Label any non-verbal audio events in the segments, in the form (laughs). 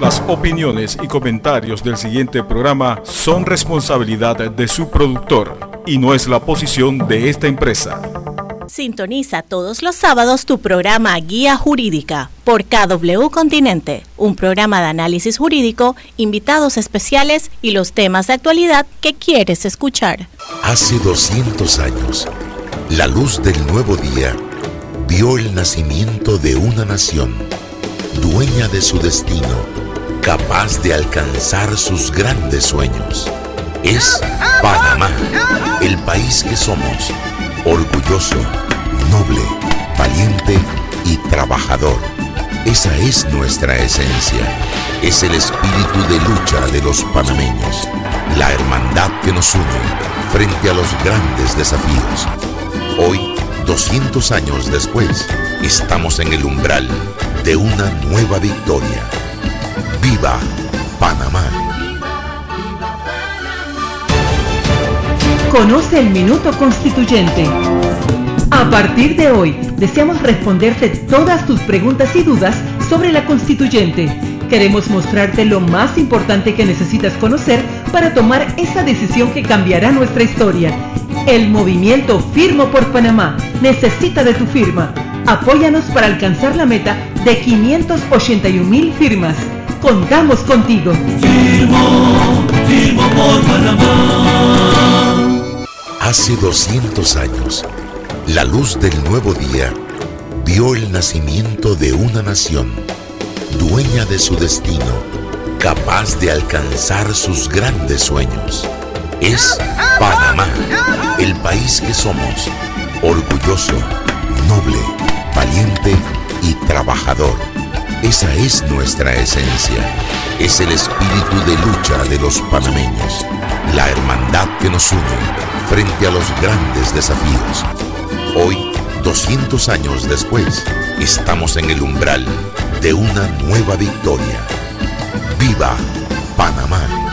Las opiniones y comentarios del siguiente programa son responsabilidad de su productor y no es la posición de esta empresa. Sintoniza todos los sábados tu programa Guía Jurídica por KW Continente, un programa de análisis jurídico, invitados especiales y los temas de actualidad que quieres escuchar. Hace 200 años, la luz del nuevo día vio el nacimiento de una nación, dueña de su destino capaz de alcanzar sus grandes sueños. Es Panamá, el país que somos, orgulloso, noble, valiente y trabajador. Esa es nuestra esencia. Es el espíritu de lucha de los panameños, la hermandad que nos une frente a los grandes desafíos. Hoy, 200 años después, estamos en el umbral de una nueva victoria ¡Viva Panamá! Conoce el Minuto Constituyente. A partir de hoy, deseamos responderte todas tus preguntas y dudas sobre la constituyente. Queremos mostrarte lo más importante que necesitas conocer para tomar esa decisión que cambiará nuestra historia. El movimiento Firmo por Panamá necesita de tu firma. Apóyanos para alcanzar la meta de 581 mil firmas. Contamos contigo. Firmo, firmo por Panamá. Hace 200 años, la luz del nuevo día vio el nacimiento de una nación, dueña de su destino, capaz de alcanzar sus grandes sueños. Es Panamá, el país que somos, orgulloso, noble, valiente y trabajador esa es nuestra esencia. Es el espíritu de lucha de los panameños. La hermandad que nos une frente a los grandes desafíos. Hoy, 200 años después, estamos en el umbral de una nueva victoria. ¡Viva Panamá!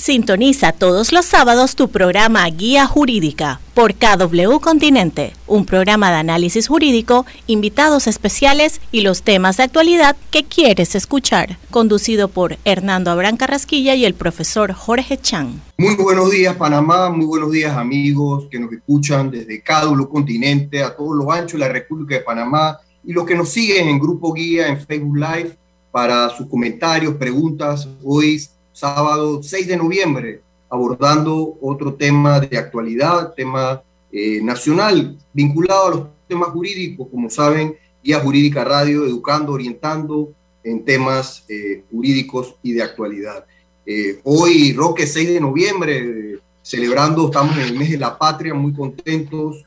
Sintoniza todos los sábados tu programa Guía Jurídica por KW Continente, un programa de análisis jurídico, invitados especiales y los temas de actualidad que quieres escuchar, conducido por Hernando Abrán Carrasquilla y el profesor Jorge Chan. Muy buenos días Panamá, muy buenos días amigos que nos escuchan desde KW Continente, a todos los anchos de la República de Panamá y los que nos siguen en Grupo Guía en Facebook Live para sus comentarios, preguntas. Hoy sábado 6 de noviembre, abordando otro tema de actualidad, tema eh, nacional, vinculado a los temas jurídicos, como saben, Guía Jurídica Radio, educando, orientando en temas eh, jurídicos y de actualidad. Eh, hoy, Roque, 6 de noviembre, celebrando, estamos en el mes de la patria, muy contentos,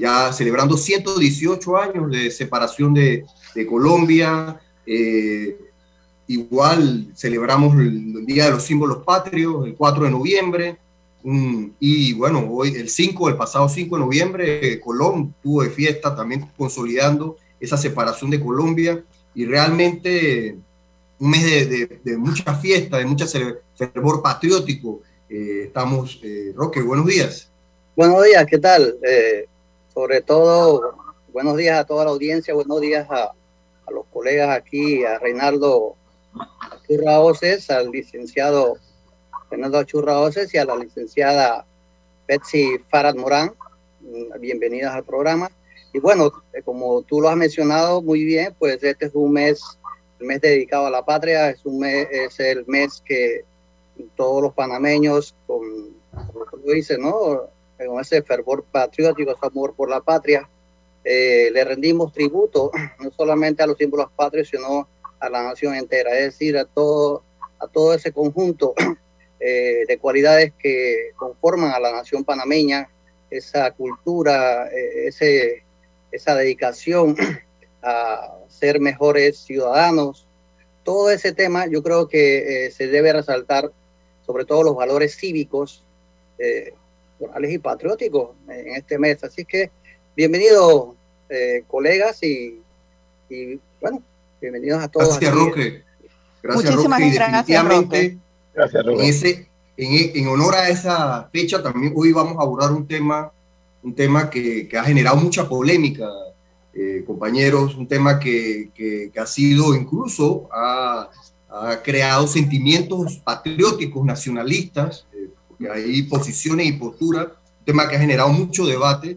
ya celebrando 118 años de separación de, de Colombia, Igual celebramos el Día de los Símbolos Patrios, el 4 de noviembre. y bueno, hoy el 5, el pasado 5 de noviembre, Colón tuvo de fiesta también consolidando esa separación de Colombia y realmente un mes de, mucha fiesta, de mucha fervor patriótico. Eh, estamos, eh, Roque, buenos días. Buenos días, ¿qué tal? Eh, sobre todo, buenos días a toda la audiencia, buenos días a, a los colegas aquí, a Reinaldo Churra Oces, al licenciado Fernando Churra Oces y a la licenciada Betsy Farad Morán. Bienvenidas al programa. Y bueno, eh, como tú lo has mencionado muy bien, pues este es un mes, el mes dedicado a la patria, es, un mes, es el mes que todos los panameños, con, como tú dices, ¿no? con ese fervor patriótico, ese amor por la patria, eh, le rendimos tributo no solamente a los símbolos patrios, sino a la nación entera, es decir, a todo, a todo ese conjunto (clears throat) eh, de cualidades que conforman a la nación panameña, esa cultura, eh, ese, esa dedicación (clears throat) a ser mejores ciudadanos, todo ese tema yo creo que eh, se debe resaltar, sobre todo los valores cívicos, morales y patrióticos en este mes. Así que bienvenidos colegas y, y bueno, Bienvenidos a todos. Gracias, Roque. Gracias, Muchísimas Roque. Definitivamente, gracias, Roque. En, ese, en, en, honor a esa fecha, también hoy vamos a abordar un tema, un tema que, que ha generado mucha polémica eh, compañeros, un tema que, que, ha sido incluso, ha, ha, creado sentimientos patrióticos, nacionalistas, eh, porque hay posiciones y posturas, un tema que ha generado mucho debate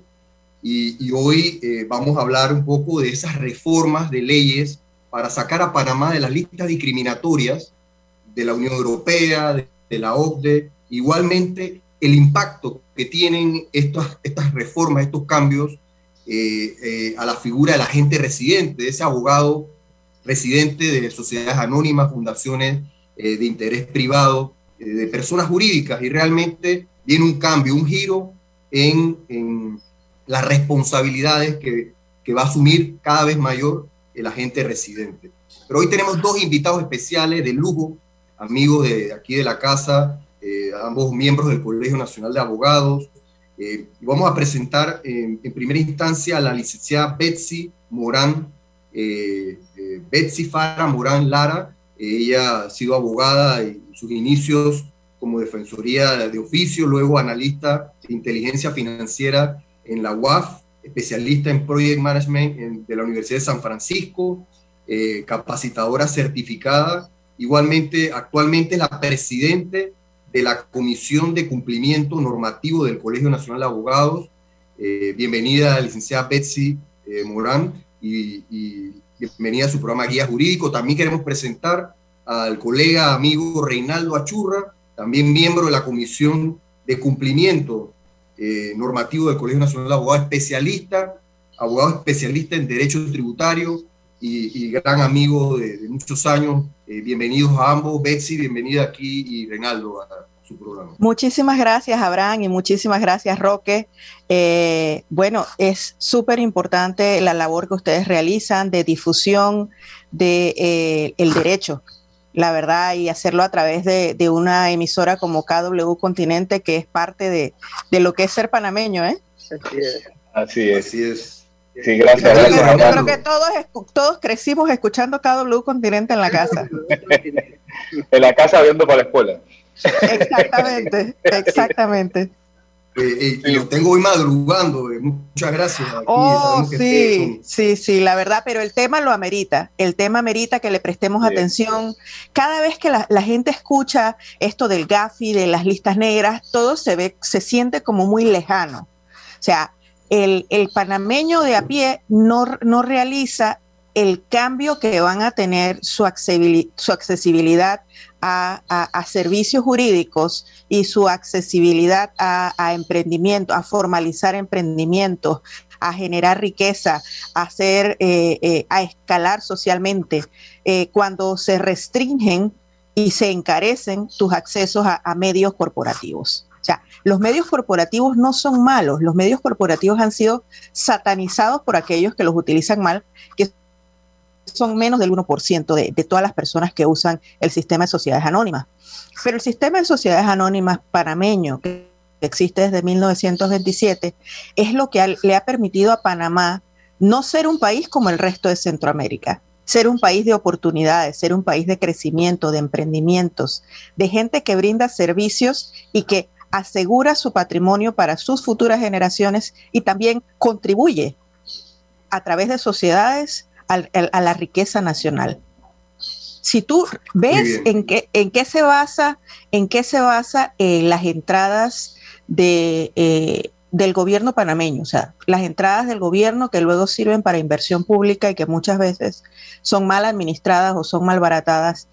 y, y hoy eh, vamos a hablar un poco de esas reformas de leyes para sacar a Panamá de las listas discriminatorias de la Unión Europea, de, de la OCDE, igualmente el impacto que tienen estas, estas reformas, estos cambios eh, eh, a la figura del agente residente, de ese abogado residente de sociedades anónimas, fundaciones eh, de interés privado, de personas jurídicas, y realmente viene un cambio, un giro en, las responsabilidades que va a asumir cada vez mayor el agente residente. Pero hoy tenemos dos invitados especiales de lujo, amigos de aquí de la casa, eh, ambos miembros del Colegio Nacional de Abogados. Eh, vamos a presentar en primera instancia a la licenciada Betsy Morán, eh, Betsy Fara Morán Lara. ella ha sido abogada en sus inicios como defensoría de oficio, luego analista de inteligencia financiera en la UAF, especialista en Project Management de la Universidad de San Francisco, capacitadora certificada. Igualmente, actualmente es la presidente de la Comisión de Cumplimiento Normativo del Colegio Nacional de Abogados. Eh, bienvenida, licenciada Betsy eh, Morán, y, bienvenida a su programa Guía Jurídico. También queremos presentar al colega amigo Reinaldo Achurra, también miembro de la Comisión de Cumplimiento eh, Normativo del Colegio Nacional de Abogados, especialista, abogado especialista en Derecho Tributario y, gran amigo de muchos años eh, bienvenidos a ambos, Betsy, bienvenida aquí y Reinaldo a, su programa. Muchísimas gracias, Abraham, y muchísimas gracias, Roque. Eh, bueno, es súper importante la labor que ustedes realizan de difusión del de, eh, derecho, la verdad, y hacerlo a través de, de, una emisora como KW Continente, que es parte de, de lo que es ser panameño, ¿eh? Así es. Así es. Sí, gracias. Yo, creo, yo creo que todos, todos crecimos escuchando KW Continente en la casa. (laughs) en la casa viendo para la escuela. Exactamente, exactamente. Eh, y lo tengo hoy madrugando, eh, muchas gracias. oh, sí, sí, sí, la verdad, pero el tema lo amerita, el tema amerita que le prestemos atención. Cada vez que la, la, gente escucha esto del GAFI, de las listas negras, todo se ve, se siente como muy lejano. O sea, el, panameño de a pie no, no, realiza el cambio que van a tener su, accesibilidad a, servicios jurídicos y su accesibilidad a, emprendimiento, a formalizar emprendimientos, a generar riqueza, a, hacer, eh, eh, a escalar socialmente, eh, cuando se restringen y se encarecen tus accesos a medios corporativos. O sea, los medios corporativos no son malos, los medios corporativos han sido satanizados por aquellos que los utilizan mal, que son menos del 1% de, de todas las personas que usan el sistema de sociedades anónimas. Pero el sistema de sociedades anónimas panameño, que existe desde 1927, es lo que le ha permitido a Panamá no ser un país como el resto de Centroamérica, ser un país de oportunidades, ser un país de crecimiento, de emprendimientos, de gente que brinda servicios y que asegura su patrimonio para sus futuras generaciones y también contribuye a través de sociedades a, la riqueza nacional. Si tú ves en qué, en qué se basa, en qué se basa eh, las entradas de, eh, del gobierno panameño, o sea, las entradas del gobierno que luego sirven para inversión pública y que muchas veces son mal administradas o son mal baratadas,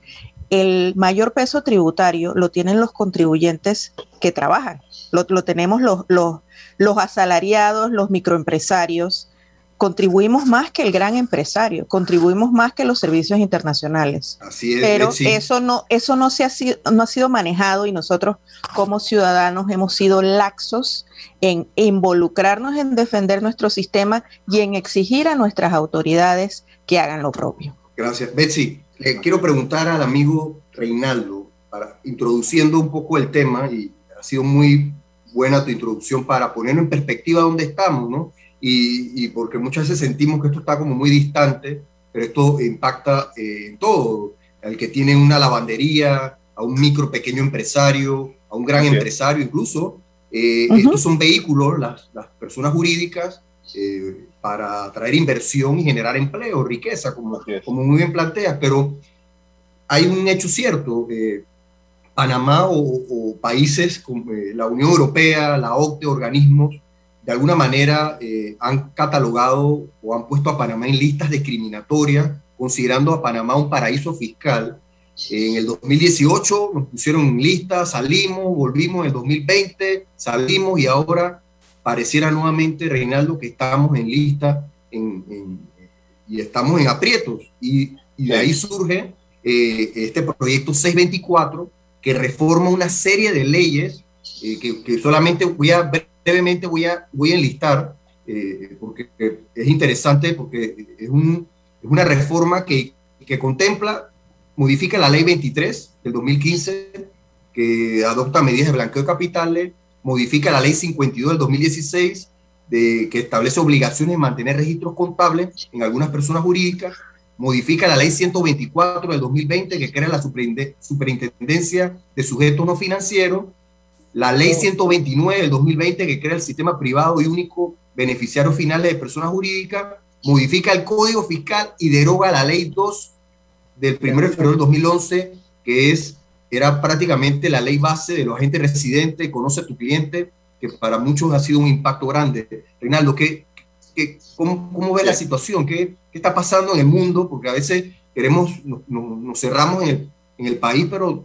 el mayor peso tributario lo tienen los contribuyentes que trabajan. Lo, tenemos los, los, los, asalariados, los microempresarios. Contribuimos más que el gran empresario, contribuimos más que los servicios internacionales. Así es, Pero eso no, eso no se ha sido, no ha sido manejado y nosotros como ciudadanos hemos sido laxos en involucrarnos en defender nuestro sistema y en exigir a nuestras autoridades que hagan lo propio. Gracias. Betsy, le quiero preguntar al amigo Reinaldo, para, introduciendo un poco el tema, y ha sido muy buena tu introducción para ponerlo en perspectiva dónde estamos, ¿no? Y, y, porque muchas veces sentimos que esto está como muy distante, pero esto impacta eh, en todo, al que tiene una lavandería, a un micro pequeño empresario, a un gran empresario incluso. Eh, estos son vehículos, las, las personas jurídicas para atraer inversión y generar empleo, riqueza, como, como muy bien planteas, pero hay un hecho cierto. Panamá o, países como la Unión Europea, la OCDE, organismos, de alguna manera han catalogado o han puesto a Panamá en listas discriminatorias, considerando a Panamá un paraíso fiscal. En el 2018 nos pusieron en lista, salimos, volvimos en el 2020, salimos y ahora pareciera nuevamente, Reinaldo, que estamos en lista y estamos en aprietos. Y, de ahí surge eh, este proyecto 624 que reforma una serie de leyes eh, que, solamente voy a brevemente voy a, voy a enlistar eh, porque es interesante porque es, un, es una reforma que, que contempla, modifica la ley 23 del 2015 que adopta medidas de blanqueo de capitales, modifica la ley 52 del 2016, de, que establece obligaciones de mantener registros contables en algunas personas jurídicas, modifica la ley 124 del 2020 que crea la superintendencia de sujetos no financieros, la ley 129 del 2020 que crea el sistema privado y único beneficiario final de personas jurídicas, modifica el código fiscal y deroga la ley 2 del 1 de febrero del 2011 que es era prácticamente la ley base de los agentes residentes, conoce a tu cliente, que para muchos ha sido un impacto grande. Reinaldo, ¿qué, qué, cómo, cómo ve la situación? ¿Qué, ¿Qué, está pasando en el mundo? Porque a veces queremos, nos, cerramos en el, en el, país, pero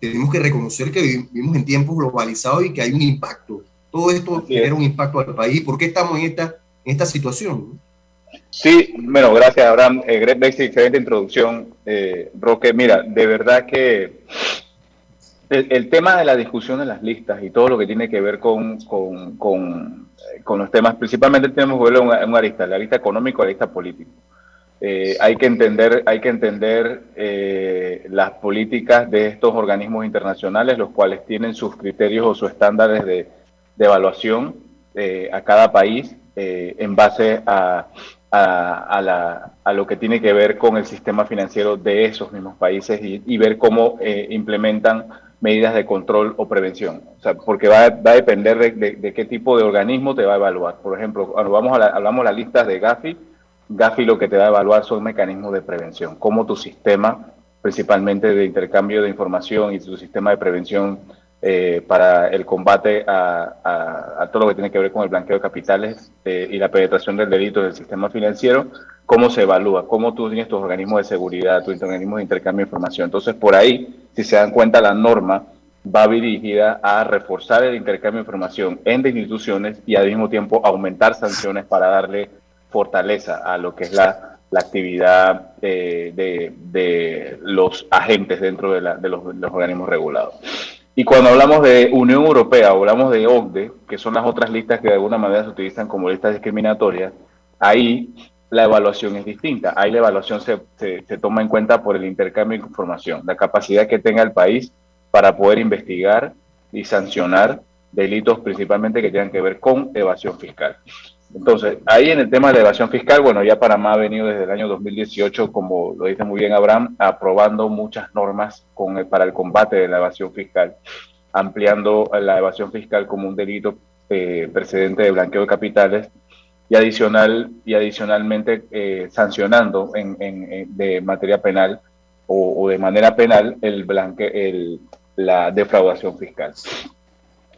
tenemos que reconocer que vivimos en tiempos globalizados y que hay un impacto. Todo esto genera un impacto al país. ¿Por qué estamos en esta, en esta situación? Sí, bueno, gracias Abraham. Eh, excelente introducción. Eh, Roque, mira, de verdad que el, tema de la discusión de las listas y todo lo que tiene que ver con, con, con, eh, los temas, principalmente tenemos que verlo en una, arista, la lista económica o la lista política. Eh, hay que entender, hay que entender las políticas de estos organismos internacionales, los cuales tienen sus criterios o sus estándares de, evaluación a cada país en base a lo que tiene que ver con el sistema financiero de esos mismos países y, ver cómo eh, implementan medidas de control o prevención. O sea, porque va, a depender de, qué tipo de organismo te va a evaluar. Por ejemplo, cuando vamos a la, hablamos de las listas de Gafi, Gafi lo que te va a evaluar son mecanismos de prevención, cómo tu sistema, principalmente de intercambio de información y tu sistema de prevención eh, para el combate a, todo lo que tiene que ver con el blanqueo de capitales eh, y la penetración del delito del sistema financiero, cómo se evalúa, cómo tú tienes tus organismos de seguridad, tus organismos de intercambio de información. Entonces, por ahí, si se dan cuenta, la norma va dirigida a reforzar el intercambio de información entre instituciones y al mismo tiempo aumentar sanciones para darle fortaleza a lo que es la, actividad eh, de, los agentes dentro de, los organismos regulados. Y cuando hablamos de Unión Europea, hablamos de OCDE, que son las otras listas que de alguna manera se utilizan como listas discriminatorias, ahí la evaluación es distinta. Ahí la evaluación se, se, toma en cuenta por el intercambio de información, la capacidad que tenga el país para poder investigar y sancionar delitos principalmente que tengan que ver con evasión fiscal. Entonces, ahí en el tema de la evasión fiscal, bueno, ya Panamá ha venido desde el año 2018, como lo dice muy bien Abraham, aprobando muchas normas con para el combate de la evasión fiscal, ampliando la evasión fiscal como un delito eh, precedente de blanqueo de capitales y adicional y adicionalmente eh, sancionando en, de materia penal o, de manera penal el blanque, el, la defraudación fiscal.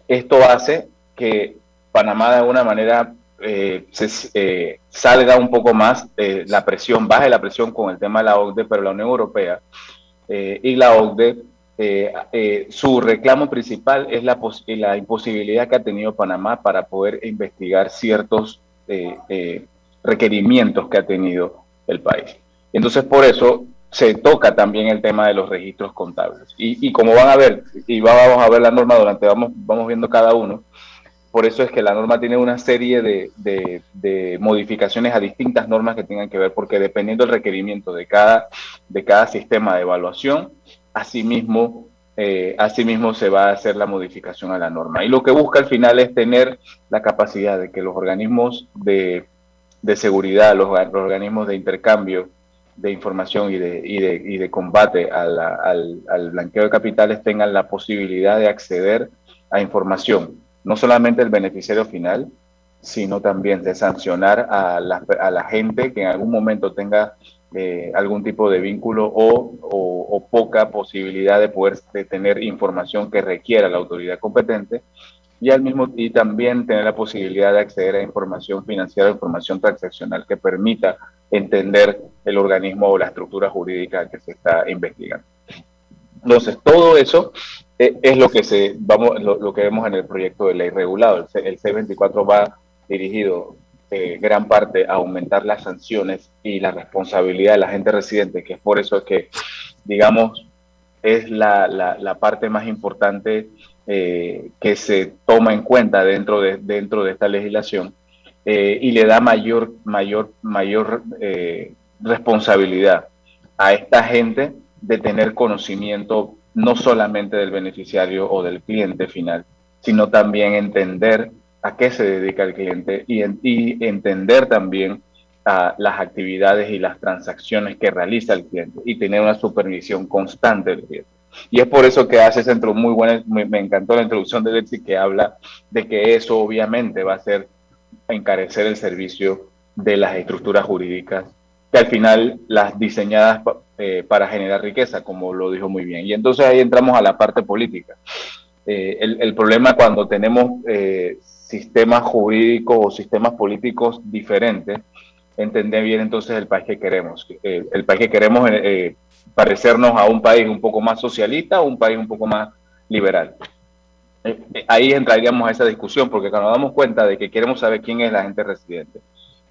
Esto hace que Panamá de alguna manera eh, se, eh, salga un poco más eh, la presión, baje la presión con el tema de la OCDE, pero la Unión Europea y la OCDE, su reclamo principal es la, la imposibilidad que ha tenido Panamá para poder investigar ciertos requerimientos que ha tenido el país. Entonces, por eso se toca también el tema de los registros contables. Y, y como van a ver, y vamos a ver la norma durante, vamos, vamos viendo cada uno, por eso es que la norma tiene una serie de, modificaciones a distintas normas que tengan que ver, porque dependiendo del requerimiento de cada, de cada sistema de evaluación, asimismo, eh, asimismo se va a hacer la modificación a la norma. Y lo que busca al final es tener la capacidad de que los organismos de, seguridad, los, organismos de intercambio de información y de, y de, combate al, al blanqueo de capitales tengan la posibilidad de acceder a información no solamente el beneficiario final, sino también de sancionar a la, gente que en algún momento tenga eh, algún tipo de vínculo o, o, poca posibilidad de poder tener información que requiera la autoridad competente y al mismo y también tener la posibilidad de acceder a información financiera, información transaccional que permita entender el organismo o la estructura jurídica que se está investigando. Entonces, todo eso eh, es lo que se vamos lo, que vemos en el proyecto de ley regulado. El, C, 24 va dirigido eh, gran parte a aumentar las sanciones y la responsabilidad de la gente residente, que es por eso que, digamos, es la, la, parte más importante eh, que se toma en cuenta dentro de, dentro de esta legislación y le da mayor, mayor, mayor responsabilidad a esta gente de tener conocimiento no solamente del beneficiario o del cliente final, sino también entender a qué se dedica el cliente y, entender también a las actividades y las transacciones que realiza el cliente y tener una supervisión constante del cliente. Y es por eso que hace centro muy buena, me encantó la introducción de Betsy que habla de que eso obviamente va a ser encarecer el servicio de las estructuras jurídicas que al final las diseñadas eh, para generar riqueza, como lo dijo muy bien. Y entonces ahí entramos a la parte política. Eh, el, problema cuando tenemos eh, sistemas jurídicos o sistemas políticos diferentes, entender bien entonces el país que queremos. el país que queremos parecernos a un país un poco más socialista o un país un poco más liberal. ahí entraríamos a esa discusión, porque cuando nos damos cuenta de que queremos saber quién es la gente residente,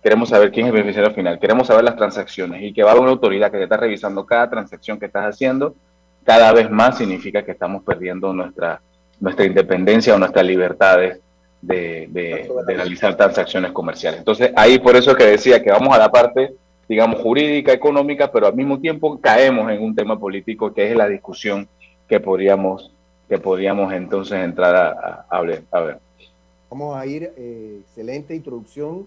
queremos saber quién es el beneficiario final, queremos saber las transacciones y que va a haber una autoridad que te está revisando cada transacción que estás haciendo, cada vez más significa que estamos perdiendo nuestra, nuestra independencia o nuestras libertades de, de, realizar transacciones comerciales. Entonces, ahí por eso que decía que vamos a la parte, digamos, jurídica, económica, pero al mismo tiempo caemos en un tema político que es la discusión que podríamos, que podríamos entonces entrar a, a, a ver. Vamos a ir, eh, excelente introducción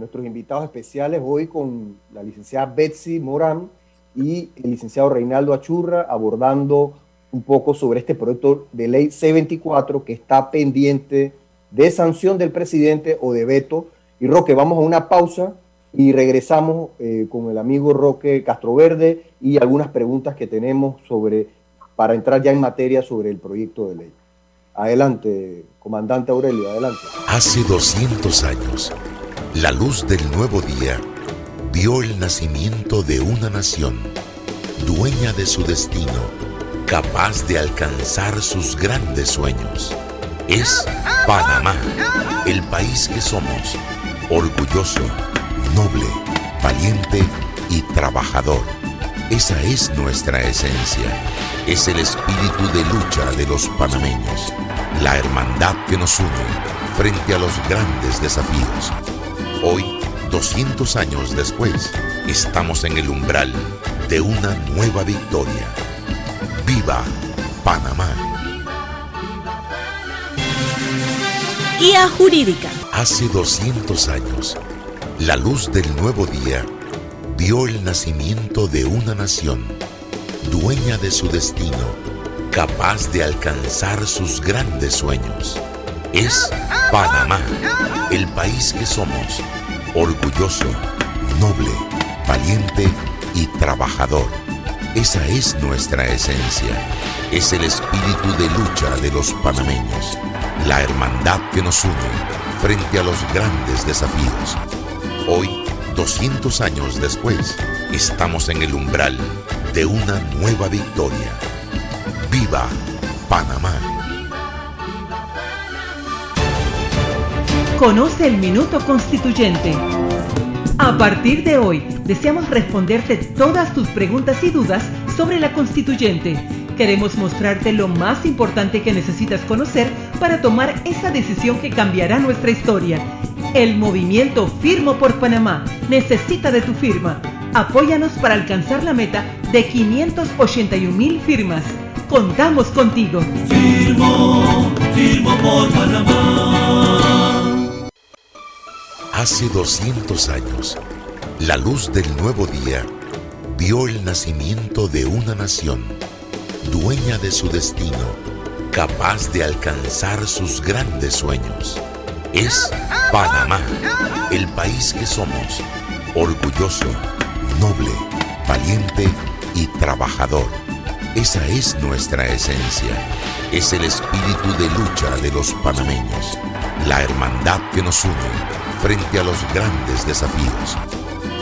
nuestros invitados especiales hoy con la licenciada Betsy Morán y el licenciado Reinaldo Achurra abordando un poco sobre este proyecto de ley C24 que está pendiente de sanción del presidente o de veto. Y Roque, vamos a una pausa y regresamos eh, con el amigo Roque Castroverde y algunas preguntas que tenemos sobre, para entrar ya en materia sobre el proyecto de ley. Adelante, comandante Aurelio, adelante. Hace 200 años la luz del nuevo día vio el nacimiento de una nación, dueña de su destino, capaz de alcanzar sus grandes sueños. Es Panamá, el país que somos, orgulloso, noble, valiente y trabajador. Esa es nuestra esencia. Es el espíritu de lucha de los panameños, la hermandad que nos une frente a los grandes desafíos Hoy, 200 años después, estamos en el umbral de una nueva victoria. ¡Viva Panamá! Guía Jurídica. Hace 200 años, la luz del nuevo día vio el nacimiento de una nación, dueña de su destino, capaz de alcanzar sus grandes sueños. Es Panamá, el país que somos, orgulloso, noble, valiente y trabajador. Esa es nuestra esencia. Es el espíritu de lucha de los panameños, la hermandad que nos une frente a los grandes desafíos. Hoy, 200 años después, estamos en el umbral de una nueva victoria. ¡Viva Panamá! Conoce el Minuto Constituyente. A partir de hoy, deseamos responderte todas tus preguntas y dudas sobre la constituyente. Queremos mostrarte lo más importante que necesitas conocer para tomar esa decisión que cambiará nuestra historia. El movimiento Firmo por Panamá necesita de tu firma. Apóyanos para alcanzar la meta de 581 mil firmas. Contamos contigo. Firmo, firmo por Panamá. Hace 200 años, la luz del nuevo día vio el nacimiento de una nación, dueña de su destino, capaz de alcanzar sus grandes sueños. es Panamá, el país que somos, orgulloso, noble, valiente y trabajador. Esa es nuestra esencia. Es el espíritu de lucha de los panameños, la hermandad que nos une frente a los grandes desafíos.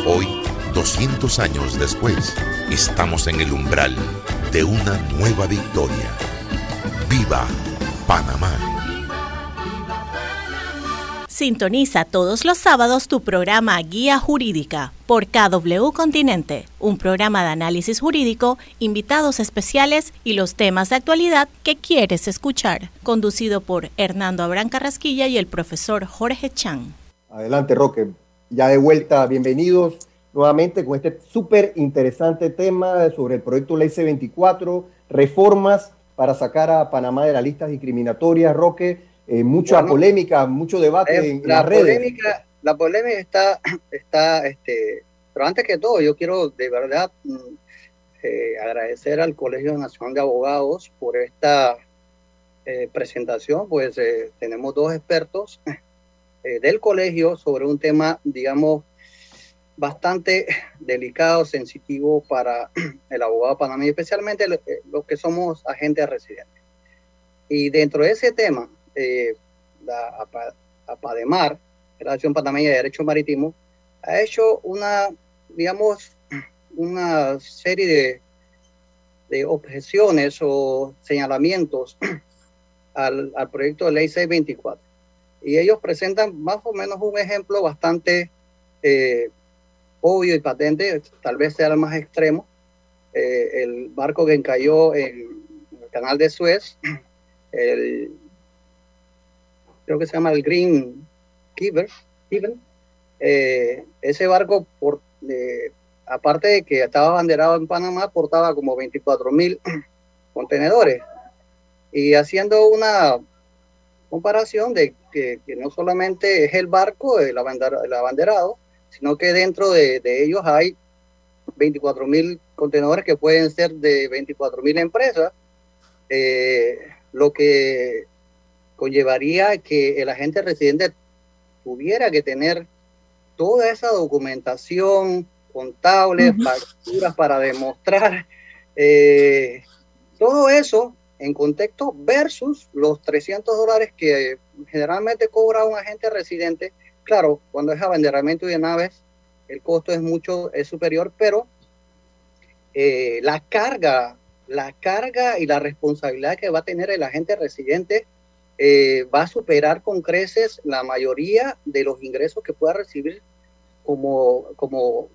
Hoy, 200 años después, estamos en el umbral de una nueva victoria. ¡Viva Panamá! Sintoniza todos los sábados tu programa Guía Jurídica por KW Continente, un programa de análisis jurídico, invitados especiales y los temas de actualidad que quieres escuchar, conducido por Hernando Abrán Carrasquilla y el profesor Jorge Chan. Adelante, Roque. Ya de vuelta, bienvenidos nuevamente con este súper interesante tema sobre el proyecto Ley C24, reformas para sacar a Panamá de las listas discriminatorias, Roque eh, mucha polémica, mucho debate eh, en, la las polémica, La polémica está, está este, pero antes que todo, yo quiero de verdad mm, eh, agradecer al Colegio Nacional de Abogados por esta presentación, pues tenemos dos expertos del colegio sobre un tema, digamos, bastante delicado, sensitivo para (clears throat) el abogado panameño, especialmente los que somos agentes residentes. Y dentro de ese tema, eh, la APADEMAR, Relación Panameña de Derecho Marítimo, ha hecho una, digamos, (clears throat) una serie de, de objeciones o señalamientos (clears throat) al, al, proyecto de ley 624. Y ellos presentan más o menos un ejemplo bastante eh, obvio y patente, tal vez sea el más extremo, eh, el barco que encalló en el canal de Suez, el creo que se llama el Green Keeper, eh, ese barco, por, aparte de que estaba banderado en Panamá, portaba como 24 mil contenedores. Y haciendo una comparación de que, no solamente es el barco, el, abanderado, sino que dentro de, ellos hay 24 mil contenedores que pueden ser de 24 mil empresas, eh, lo que conllevaría que el agente residente tuviera que tener toda esa documentación contable, facturas para demostrar eh, todo eso en contexto versus los 300 dólares que generalmente cobra un agente residente. Claro, cuando es abanderamiento de naves, el costo es mucho, es superior, pero eh, la carga, la carga y la responsabilidad que va a tener el agente residente eh, va a superar con creces la mayoría de los ingresos que pueda recibir como, como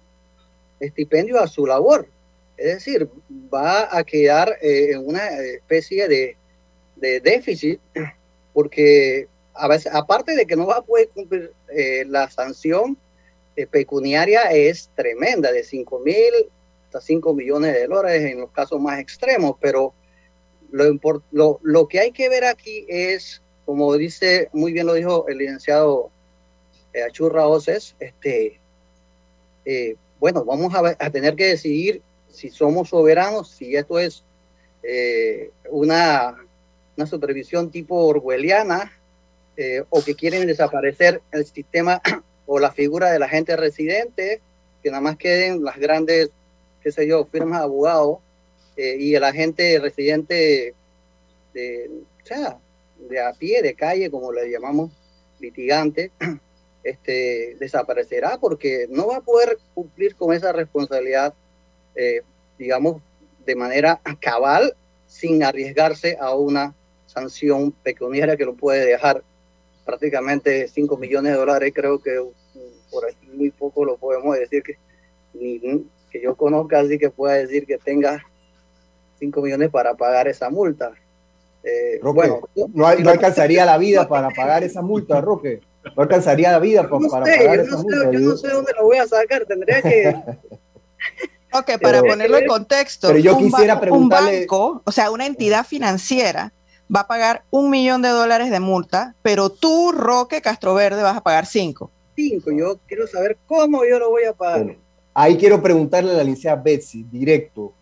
estipendio a su labor. Es decir, va a quedar eh, en una especie de, de, déficit porque a veces, aparte de que no va a poder cumplir eh, la sanción pecuniaria es tremenda, de 5 mil hasta 5 millones de dólares en los casos más extremos, pero lo, que hay que ver aquí es, como dice, muy bien lo dijo el licenciado eh, Achurra Oces, este, eh, bueno, vamos a, tener que decidir si somos soberanos, si esto es eh, una, una, supervisión tipo orwelliana eh, o que quieren desaparecer el sistema (clears throat) o la figura de la gente residente, que nada más queden las grandes, qué sé yo, firmas de abogados eh, y el agente residente de, sea, de a pie, de calle, como le llamamos, litigante, (clears throat) este, desaparecerá porque no va a poder cumplir con esa responsabilidad, eh, digamos, de manera cabal, sin arriesgarse a una sanción pecuniaria que lo puede dejar prácticamente 5 millones de dólares. Creo que por aquí muy poco lo podemos decir que ni que yo conozca así que pueda decir que tenga 5 millones para pagar esa multa. Eh, bueno, no, alcanzaría la vida para pagar esa multa, Roque. No alcanzaría la vida para, pagar esa multa. Yo no sé dónde lo voy a sacar, tendría que... (laughs) ok, para ponerlo en contexto, pero yo quisiera preguntarle... un banco, o sea, una entidad financiera va a pagar un millón de dólares de multa, pero tú, Roque Castroverde, vas a pagar cinco. Cinco, yo quiero saber cómo yo lo voy a pagar. ahí quiero preguntarle a la licenciada Betsy, directo.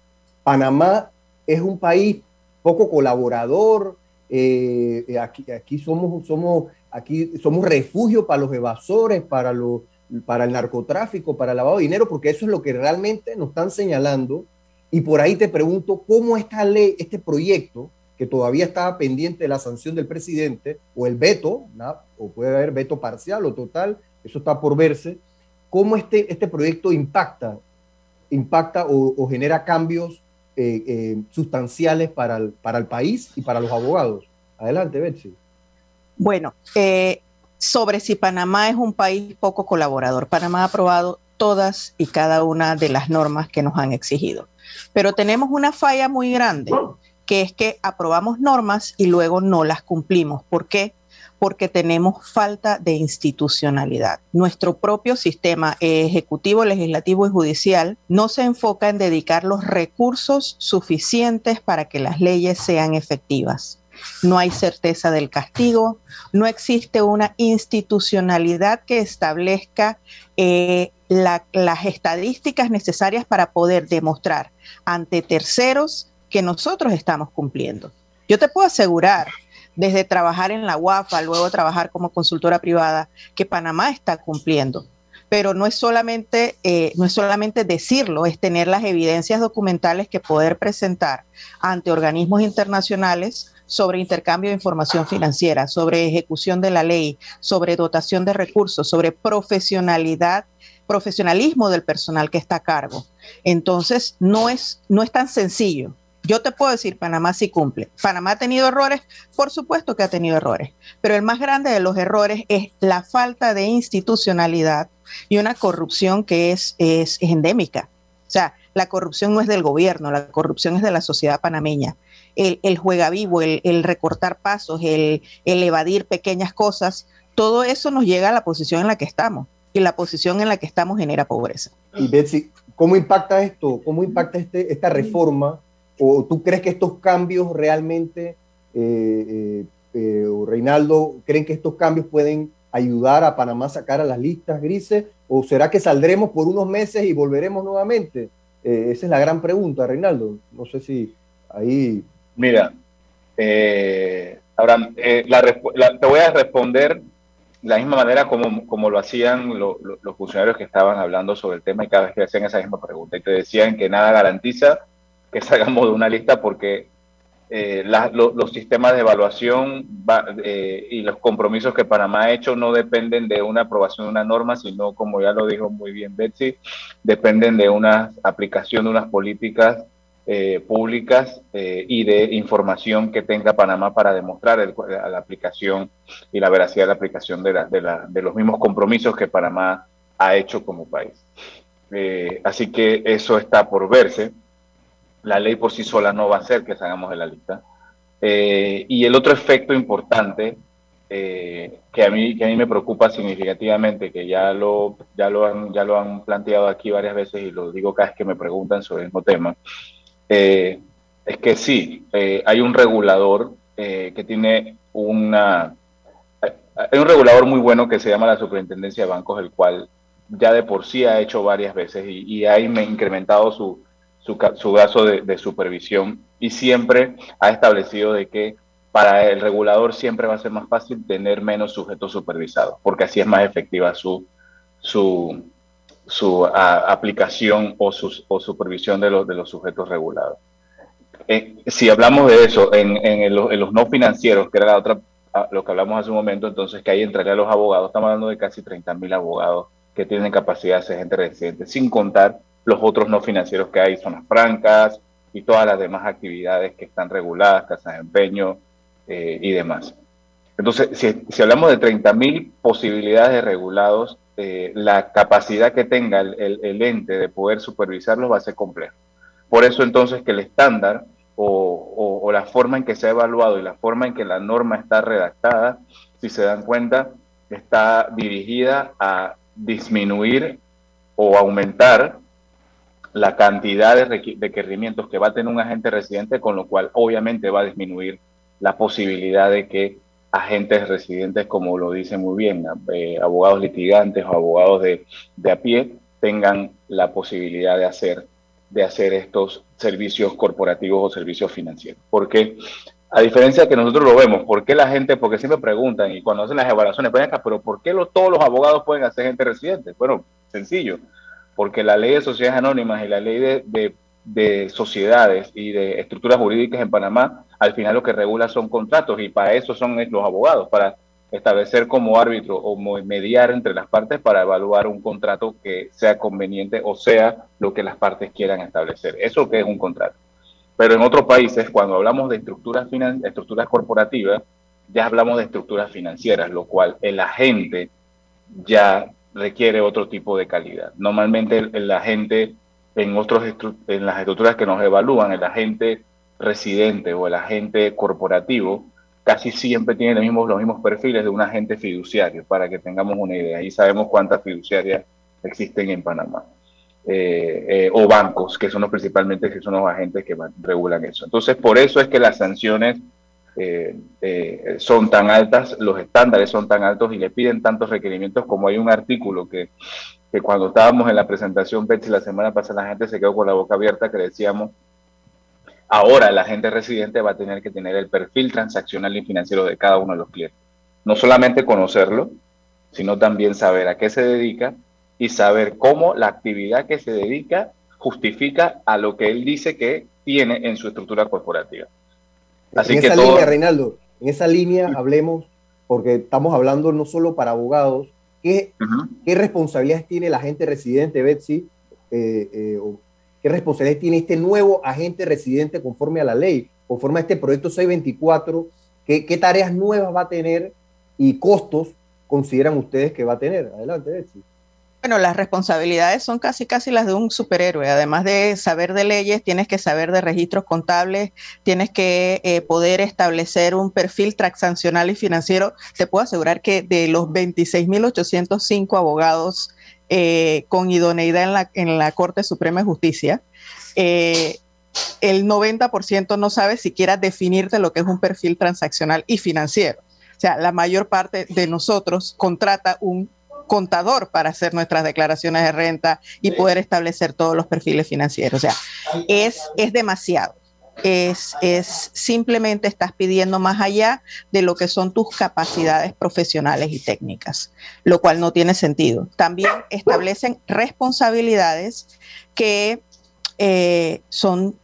Panamá es un país poco colaborador. Eh, aquí, aquí somos, somos aquí somos refugio para los evasores, para, para el narcotráfico, para el lavado de dinero, porque eso es lo que realmente nos están señalando. Y por ahí te pregunto cómo esta ley, este proyecto, que todavía estaba pendiente de la sanción del presidente, o el veto, o puede haber veto parcial o total, eso está por verse, cómo este, este proyecto impacta, impacta o, genera cambios eh, eh, sustanciales para el, para el país y para los abogados. Adelante, Betsy. Bueno, eh, sobre si Panamá es un país poco colaborador. Panamá ha aprobado todas y cada una de las normas que nos han exigido. Pero tenemos una falla muy grande, que es que aprobamos normas y luego no las cumplimos. ¿Por qué? Porque tenemos falta de institucionalidad. Nuestro propio sistema ejecutivo, legislativo y judicial no se enfoca en dedicar los recursos suficientes para que las leyes sean efectivas no hay certeza del castigo, no existe una institucionalidad que establezca eh, las estadísticas necesarias para poder demostrar ante terceros que nosotros estamos cumpliendo. Yo te puedo asegurar, desde trabajar en la UAFA, luego trabajar como consultora privada, que Panamá está cumpliendo pero no es solamente, eh, no es solamente decirlo, es tener las evidencias documentales que poder presentar ante organismos internacionales sobre intercambio de información financiera, sobre ejecución de la ley, sobre dotación de recursos, sobre profesionalidad, profesionalismo del personal que está a cargo. Entonces, no es, no es tan sencillo. Yo te puedo decir, Panamá sí cumple. Panamá ha tenido errores, por supuesto que ha tenido errores, pero el más grande de los errores es la falta de institucionalidad y una corrupción que es, es, endémica. O sea, la corrupción no es del gobierno, la corrupción es de la sociedad panameña. El, el juega vivo, el, el, recortar pasos, el, el evadir pequeñas cosas, todo eso nos llega a la posición en la que estamos y la posición en la que estamos genera pobreza. Y Betsy, ¿cómo impacta esto? ¿Cómo impacta este, esta reforma? ¿O tú crees que estos cambios realmente, eh, eh, eh, Reinaldo, creen que estos cambios pueden ayudar a Panamá a sacar a las listas grises? ¿O será que saldremos por unos meses y volveremos nuevamente? Esa es la gran pregunta, Reinaldo. No sé si ahí... Mira, eh, ahora eh, te voy a responder de la misma manera como, como lo hacían los funcionarios que estaban hablando sobre el tema y cada vez que hacían esa misma pregunta y te decían que nada garantiza que salgamos de una lista porque eh, los sistemas de evaluación eh, y los compromisos que Panamá ha hecho no dependen de una aprobación de una norma, sino, como ya lo dijo muy bien Betsy, dependen de una aplicación de unas políticas eh, públicas y de información que tenga Panamá para demostrar la aplicación y la veracidad de la aplicación de, de, los mismos compromisos que Panamá ha hecho como país. así que eso está por verse la ley por sí sola no va a hacer que salgamos de la lista. Eh, y el otro efecto importante eh, que, a mí, que a mí me preocupa significativamente, que ya lo, ya, lo han, ya lo han planteado aquí varias veces y lo digo cada vez que me preguntan sobre el mismo tema, eh, es que sí, hay un regulador que tiene una... Hay un regulador muy bueno que se llama la Superintendencia de Bancos, el cual ya de por sí ha hecho varias veces y, y ha incrementado su, su, su de, supervisión y siempre ha establecido de que para el regulador siempre va a ser más fácil tener menos sujetos supervisados, porque así es más efectiva su, aplicación o, su, o supervisión de los, sujetos regulados. Eh, si hablamos de eso en, los no financieros, que era la otra, lo que hablamos hace un momento, entonces que ahí entraría los abogados, estamos hablando de casi 30 mil abogados que tienen capacidad de ser gente residente, sin contar los otros no financieros que hay, son las francas y todas las demás actividades que están reguladas, casas de empeño eh, y demás. Entonces, si, hablamos de 30.000 posibilidades de regulados, eh, la capacidad que tenga el, ente de poder supervisarlos va a ser complejo. Por eso entonces que el estándar o, o, la forma en que se ha evaluado y la forma en que la norma está redactada, si se dan cuenta, está dirigida a disminuir o aumentar la cantidad de requerimientos que va a tener un agente residente, con lo cual obviamente va a disminuir la posibilidad de que agentes residentes, como lo dice muy bien, eh, abogados litigantes o abogados de, de, a pie, tengan la posibilidad de hacer, de hacer estos servicios corporativos o servicios financieros. Porque A diferencia que nosotros lo vemos, ¿por qué la gente, porque siempre preguntan y cuando hacen las evaluaciones, pero ¿por qué todos los abogados pueden hacer gente residente? Bueno, sencillo, porque la ley de sociedades anónimas y la ley de, de, sociedades y de estructuras jurídicas en Panamá, al final lo que regula son contratos y para eso son los abogados, para establecer como árbitro o mediar entre las partes para evaluar un contrato que sea conveniente o sea lo que las partes quieran establecer. Eso que es un contrato. Pero en otros países, cuando hablamos de estructuras, estructuras corporativas, ya hablamos de estructuras financieras, lo cual el agente ya requiere otro tipo de calidad. Normalmente el, agente en, otros en las estructuras que nos evalúan, el agente residente o el agente corporativo, casi siempre tiene los mismos, los mismos perfiles de un agente fiduciario, para que tengamos una idea. Y sabemos cuántas fiduciarias existen en Panamá. Eh, eh, o bancos, que son los principalmente que son los agentes que regulan eso. Entonces, por eso es que las sanciones eh, son tan altas, los estándares son tan altos y le piden tantos requerimientos como hay un artículo que, que cuando estábamos en la presentación, Betsy, la semana pasada la gente se quedó con la boca abierta que decíamos, ahora la gente residente va a tener que tener el perfil transaccional y financiero de cada uno de los clientes. No solamente conocerlo, sino también saber a qué se dedica, y saber cómo la actividad que se dedica justifica a lo que él dice que tiene en su estructura corporativa. Así en esa línea, Reinaldo, en esa línea hablemos, porque estamos hablando no solo para abogados, ¿qué, ¿qué responsabilidades tiene el agente residente, Betsy? Eh, eh, ¿Qué responsabilidades tiene este nuevo agente residente conforme a la ley, conforme a este proyecto 624? ¿Qué, qué tareas nuevas va a tener y costos consideran ustedes que va a tener? Adelante, Betsy. Bueno, las responsabilidades son casi casi las de un superhéroe. Además de saber de leyes, tienes que saber de registros contables, tienes que eh, poder establecer un perfil transaccional y financiero. Te puedo asegurar que de los 26.805 abogados eh, con idoneidad en la, en la Corte Suprema de Justicia, eh, el 90% no sabe siquiera definirte lo que es un perfil transaccional y financiero. O sea, la mayor parte de nosotros contrata un contador para hacer nuestras declaraciones de renta y poder establecer todos los perfiles financieros. O sea, es, es demasiado. Es, es, simplemente estás pidiendo más allá de lo que son tus capacidades profesionales y técnicas, lo cual no tiene sentido. También establecen responsabilidades que eh, son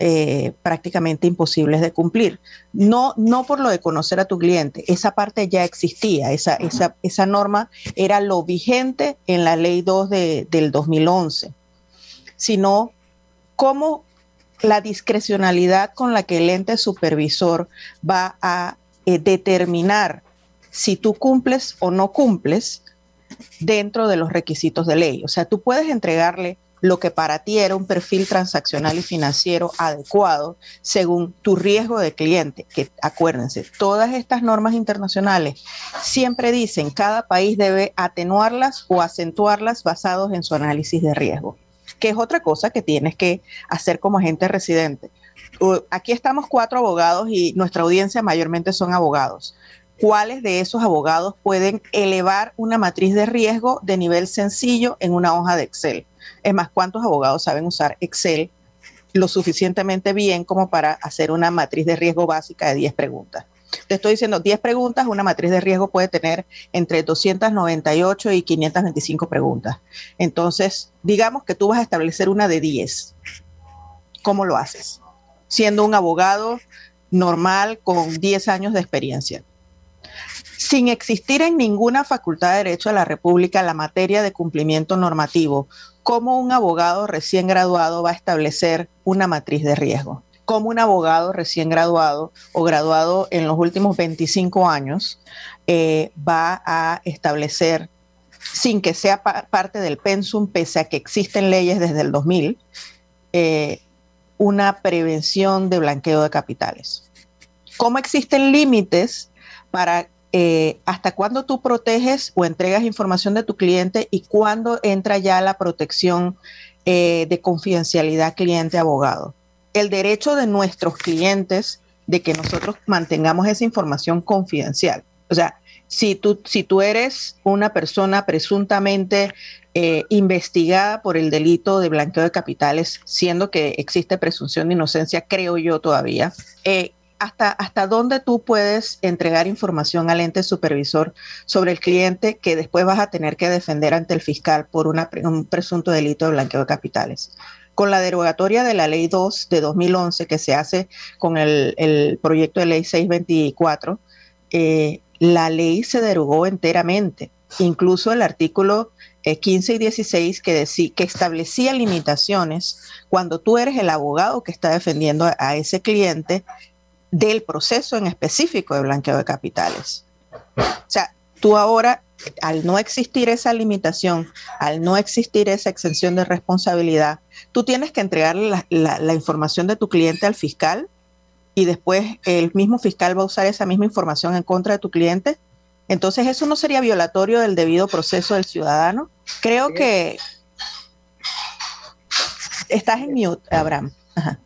eh, prácticamente imposibles de cumplir. No, no por lo de conocer a tu cliente, esa parte ya existía, esa, esa, esa norma era lo vigente en la ley 2 de, del 2011, sino cómo la discrecionalidad con la que el ente supervisor va a eh, determinar si tú cumples o no cumples dentro de los requisitos de ley. O sea, tú puedes entregarle lo que para ti era un perfil transaccional y financiero adecuado según tu riesgo de cliente. Que acuérdense, todas estas normas internacionales siempre dicen cada país debe atenuarlas o acentuarlas basados en su análisis de riesgo, que es otra cosa que tienes que hacer como agente residente. Aquí estamos cuatro abogados y nuestra audiencia mayormente son abogados cuáles de esos abogados pueden elevar una matriz de riesgo de nivel sencillo en una hoja de Excel. Es más, ¿cuántos abogados saben usar Excel lo suficientemente bien como para hacer una matriz de riesgo básica de 10 preguntas? Te estoy diciendo 10 preguntas, una matriz de riesgo puede tener entre 298 y 525 preguntas. Entonces, digamos que tú vas a establecer una de 10. ¿Cómo lo haces? Siendo un abogado normal con 10 años de experiencia sin existir en ninguna facultad de Derecho de la República la materia de cumplimiento normativo, ¿cómo un abogado recién graduado va a establecer una matriz de riesgo? ¿Cómo un abogado recién graduado o graduado en los últimos 25 años eh, va a establecer, sin que sea parte del pensum, pese a que existen leyes desde el 2000, eh, una prevención de blanqueo de capitales? ¿Cómo existen límites para eh, hasta cuándo tú proteges o entregas información de tu cliente y cuándo entra ya la protección eh, de confidencialidad cliente-abogado. El derecho de nuestros clientes de que nosotros mantengamos esa información confidencial. O sea, si tú, si tú eres una persona presuntamente eh, investigada por el delito de blanqueo de capitales, siendo que existe presunción de inocencia, creo yo todavía, hasta, hasta dónde tú puedes entregar información al ente supervisor sobre el cliente que después vas a tener que defender ante el fiscal por un presunto delito de blanqueo de capitales. Con la derogatoria de la ley 2 de 2011 que se hace con el, proyecto de ley 624, eh, la ley se derogó enteramente. Incluso el artículo 15 eh, y 16 que, que establecía limitaciones cuando tú eres el abogado que está defendiendo a ese cliente del proceso en específico de blanqueo de capitales. O sea, tú ahora, al no existir esa limitación, al no existir esa exención de responsabilidad, tú tienes que entregarle la, información de tu cliente al fiscal y después el mismo fiscal va a usar esa misma información en contra de tu cliente. Entonces, ¿eso no sería violatorio del debido proceso del ciudadano? Creo que estás en mute, Abraham. Ajá.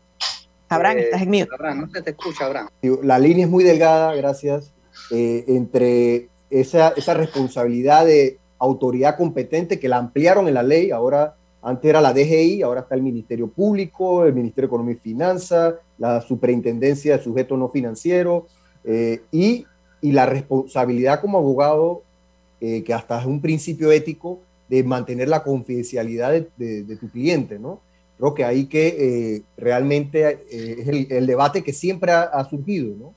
Abraham, eh, estás en mute. Abraham, no se te escucha, Abraham. La línea es muy delgada, gracias, eh, entre esa, esa responsabilidad de autoridad competente que la ampliaron en la ley, ahora antes era la DGI, ahora está el Ministerio Público, el Ministerio de Economía y Finanzas, la Superintendencia de Sujetos No Financieros eh, y, y, la responsabilidad como abogado, que hasta es un principio ético, de mantener la confidencialidad de, de tu cliente, ¿no? Creo que ahí que eh, realmente eh, es el, debate que siempre ha, surgido, ¿no?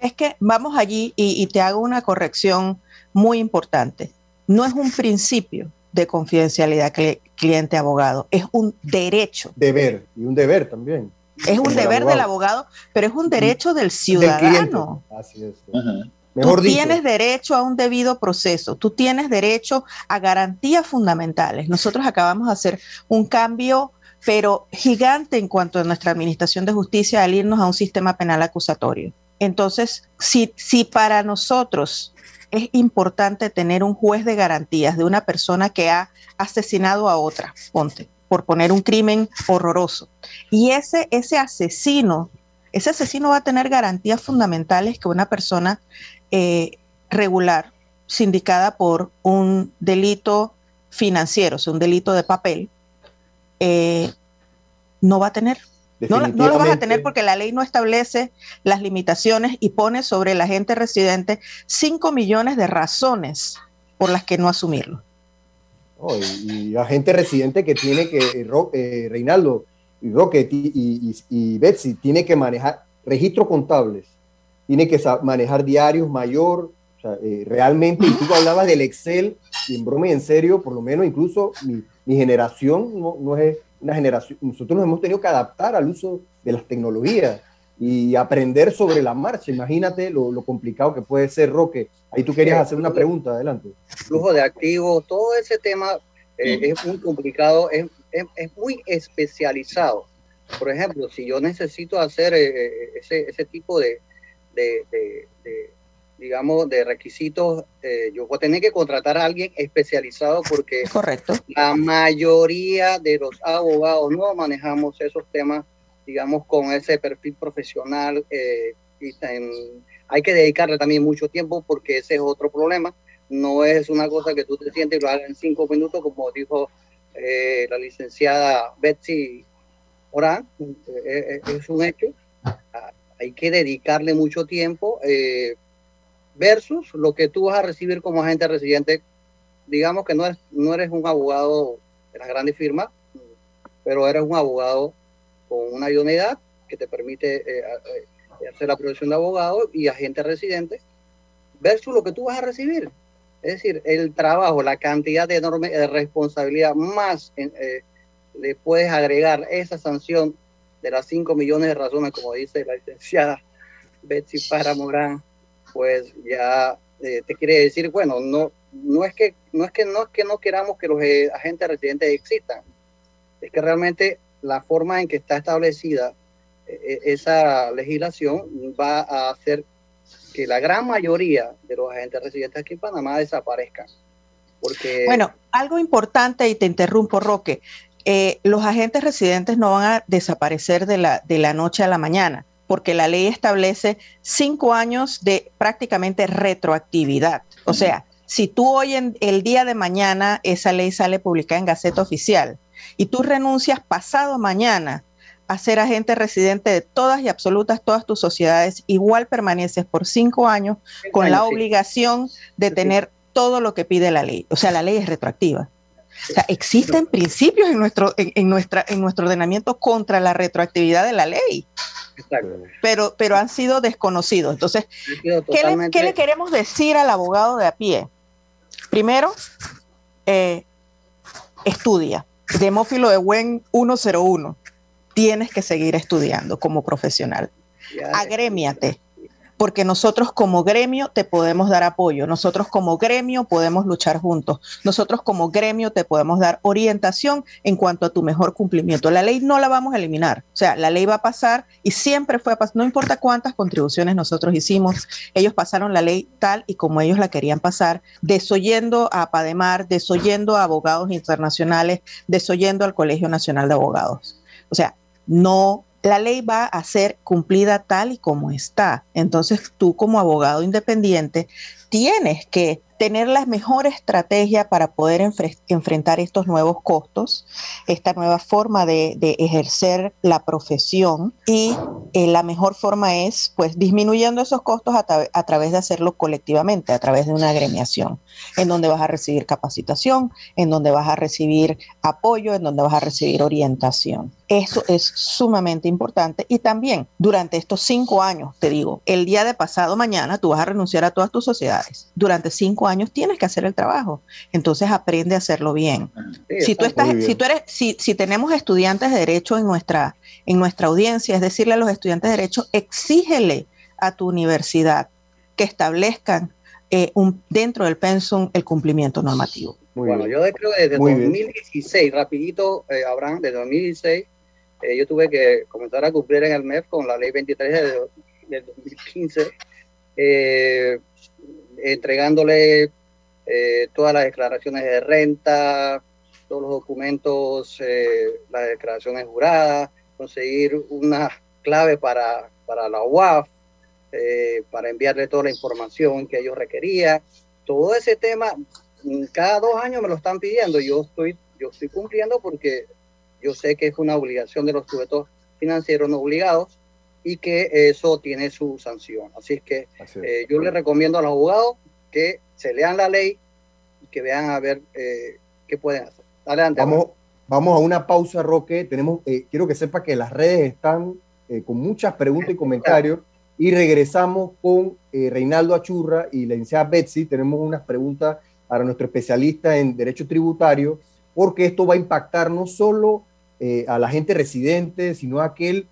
Es que vamos allí y, te hago una corrección muy importante. No es un principio de confidencialidad cliente-abogado, es un derecho. Deber, y un deber también. Es un deber del abogado, pero es un derecho del ciudadano. Así es. tú tienes derecho a un debido proceso, tú tienes derecho a garantías fundamentales. Nosotros acabamos de hacer un cambio pero gigante en cuanto a nuestra administración de justicia al irnos a un sistema penal acusatorio. Entonces, si, si para nosotros es importante tener un juez de garantías de una persona que ha asesinado a otra, ponte, por poner un crimen horroroso, y ese, ese asesino, ese asesino va a tener garantías fundamentales que una persona eh, regular, sindicada por un delito financiero, o sea, un delito de papel, eh, no va a tener. No, lo vas a tener porque la ley no establece las limitaciones y pone sobre el agente residente 5 millones de razones por las que no asumirlo. y, agente residente que tiene que, eh, eh, Reinaldo y Roque y, y, Betsy, tiene que manejar registros contables, tiene que manejar diarios mayor, realmente, y tú hablabas del Excel, y en broma y en serio, por lo menos incluso mi, mi generación no, es una generación, nosotros nos hemos tenido que adaptar al uso de las tecnologías y aprender sobre la marcha. Imagínate lo, complicado que puede ser, Roque. Ahí tú querías hacer una pregunta, adelante. Flujo de activos, todo ese tema eh, es muy complicado, es, muy especializado. Por ejemplo, si yo necesito hacer eh, eh, ese, ese tipo de, de digamos, de requisitos, eh, yo voy a tener que contratar a alguien especializado porque (laughs) Correcto. la mayoría de los abogados no manejamos esos temas, digamos, con ese perfil profesional. Eh, y hay que dedicarle también mucho tiempo porque ese es otro problema. No es una cosa que tú te sientes y lo hagas en cinco minutos, como dijo eh, la licenciada Betsy Orán, es un hecho. Ah, hay que dedicarle mucho tiempo. Eh, versus lo que tú vas a recibir como agente residente. Digamos que no, es, no eres un abogado de las grandes firmas, pero eres un abogado con una idoneidad que te permite eh, eh, hacer la profesión de abogado y agente residente, versus lo que tú vas a recibir. Es decir, el trabajo, la cantidad de enorme de responsabilidad, más eh, le puedes agregar esa sanción de las 5 millones de razones, como dice la licenciada Betsy Para Morán, pues ya eh, te quiere decir, bueno, no, no es que no es que no es que no queramos que los eh, agentes residentes existan, es que realmente la forma en que está establecida eh, esa legislación va a hacer que la gran mayoría de los agentes residentes aquí en Panamá desaparezcan. Bueno, algo importante y te interrumpo, Roque. los agentes residentes no van a desaparecer de la, de la noche a la mañana porque la ley establece cinco años de prácticamente retroactividad. O sea, si tú hoy en el día de mañana esa ley sale publicada en Gaceta Oficial y tú renuncias pasado mañana a ser agente residente de todas y absolutas todas tus sociedades, igual permaneces por cinco años con la obligación de tener todo lo que pide la ley. O sea, la ley es retroactiva. O sea, existen principios en nuestro, en, nuestra, en nuestro ordenamiento contra la retroactividad de la ley. Pero, pero han sido desconocidos. Entonces, ¿qué le, queremos decir al abogado de a pie? Primero, eh, estudia. Demófilo de Buen 101. Tienes que seguir estudiando como profesional. Agrémiate porque nosotros como gremio te podemos dar apoyo, nosotros como gremio podemos luchar juntos, nosotros como gremio te podemos dar orientación en cuanto a tu mejor cumplimiento. La ley no la vamos a eliminar, o sea, la ley va a pasar y siempre fue a pasar, no importa cuántas contribuciones nosotros hicimos, ellos pasaron la ley tal y como ellos la querían pasar, desoyendo a Pademar, desoyendo a abogados internacionales, desoyendo al Colegio Nacional de Abogados. O sea, no la ley va a ser cumplida tal y como está. Entonces tú como abogado independiente tienes que tener la mejor estrategia para poder enfrentar estos nuevos costos, esta nueva forma de, ejercer la profesión y eh, la mejor forma es pues disminuyendo esos costos a, a, través de hacerlo colectivamente, a través de una agremiación, en donde vas a recibir capacitación, en donde vas a recibir apoyo, en donde vas a recibir orientación. Eso es sumamente importante y también durante estos cinco años, te digo, el día de pasado mañana tú vas a renunciar a todas tus sociedades. Durante cinco tienes que hacer el trabajo. Entonces aprende a hacerlo bien. si tú estás, si tú eres, si, si tenemos estudiantes de derecho en nuestra, en nuestra audiencia, es decirle a los estudiantes de derecho, exígele a tu universidad que establezcan eh, un, dentro del pensum el cumplimiento normativo. bueno, yo creo que desde 2016, rapidito, eh, Abraham, desde 2016, eh, yo tuve que comenzar a cumplir en el MEF con la ley 23 de, 2015, entregándole eh, todas las declaraciones de renta, todos los documentos, eh, las declaraciones juradas, conseguir una clave para, para la UAF, eh, para enviarle toda la información que ellos requerían. Todo ese tema, mm, cada dos años me lo están pidiendo. Yo estoy, yo estoy cumpliendo porque yo sé que es una obligación de los sujetos financieros no obligados y que eso tiene su sanción. Así es que yo le recomiendo a los abogados que se lean la ley y que vean a ver eh, qué pueden hacer. Adelante. Vamos, vamos a una pausa, Roque. Tenemos, eh, quiero que sepa que las redes están eh, con muchas preguntas y comentarios. Y regresamos con Reinaldo Achurra y la licenciada Betsy. Tenemos unas preguntas para nuestro especialista en Derecho Tributario, porque esto va a impactar no solo a la gente residente, sino a aquel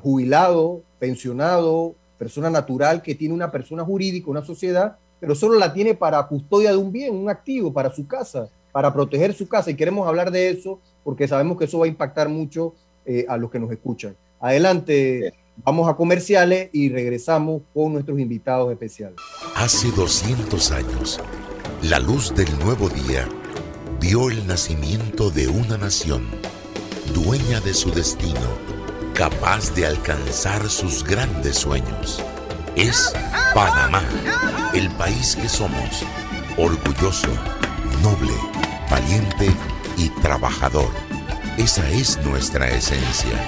jubilado, pensionado, persona natural que tiene una persona jurídica, una sociedad, pero solo la tiene para custodia de un bien, un activo, para su casa, para proteger su casa. Y queremos hablar de eso porque sabemos que eso va a impactar mucho eh, a los que nos escuchan. Adelante, vamos a comerciales y regresamos con nuestros invitados especiales. Hace 200 años, la luz del nuevo día vio el nacimiento de una nación, dueña de su destino capaz de alcanzar sus grandes sueños. Es Panamá, el país que somos, orgulloso, noble, valiente y trabajador. Esa es nuestra esencia.